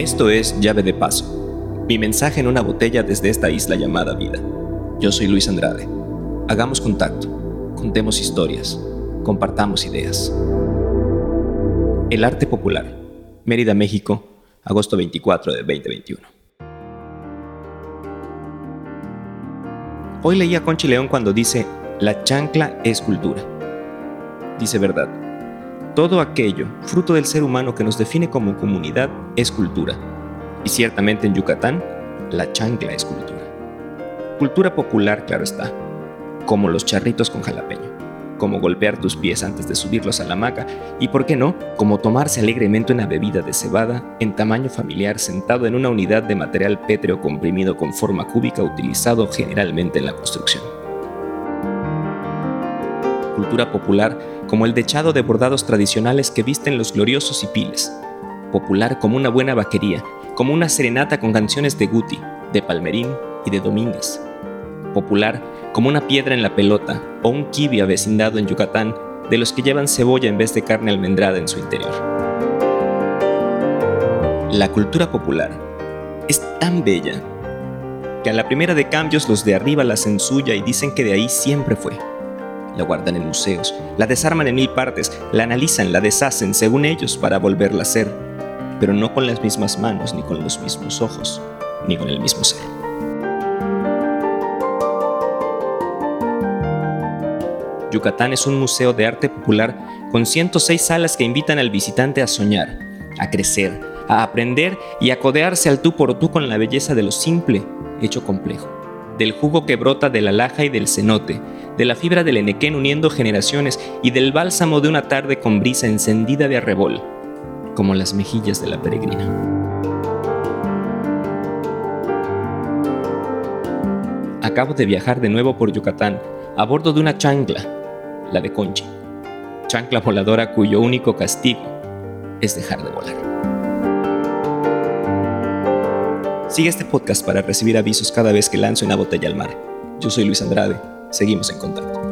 Esto es Llave de Paso, mi mensaje en una botella desde esta isla llamada vida. Yo soy Luis Andrade. Hagamos contacto, contemos historias, compartamos ideas. El arte popular, Mérida, México, agosto 24 de 2021. Hoy leí a Conchi León cuando dice, la chancla es cultura. Dice verdad. Todo aquello, fruto del ser humano que nos define como comunidad, es cultura. Y ciertamente en Yucatán, la chancla es cultura. Cultura popular, claro está, como los charritos con jalapeño como golpear tus pies antes de subirlos a la hamaca y, por qué no, como tomarse alegremente una bebida de cebada en tamaño familiar sentado en una unidad de material pétreo comprimido con forma cúbica utilizado generalmente en la construcción. Cultura popular como el dechado de bordados tradicionales que visten los gloriosos y piles. Popular como una buena vaquería, como una serenata con canciones de Guti, de Palmerín y de Domínguez. Popular como una piedra en la pelota o un kibi avecindado en Yucatán de los que llevan cebolla en vez de carne almendrada en su interior. La cultura popular es tan bella que a la primera de cambios los de arriba la censuya y dicen que de ahí siempre fue. La guardan en museos, la desarman en mil partes, la analizan, la deshacen según ellos para volverla a ser, pero no con las mismas manos, ni con los mismos ojos, ni con el mismo ser. Yucatán es un museo de arte popular con 106 salas que invitan al visitante a soñar, a crecer, a aprender y a codearse al tú por tú con la belleza de lo simple, hecho complejo, del jugo que brota de la laja y del cenote, de la fibra del enequén uniendo generaciones y del bálsamo de una tarde con brisa encendida de arrebol, como las mejillas de la peregrina. Acabo de viajar de nuevo por Yucatán a bordo de una chancla la de Conchi, chancla voladora cuyo único castigo es dejar de volar. Sigue este podcast para recibir avisos cada vez que lance una botella al mar. Yo soy Luis Andrade, seguimos en contacto.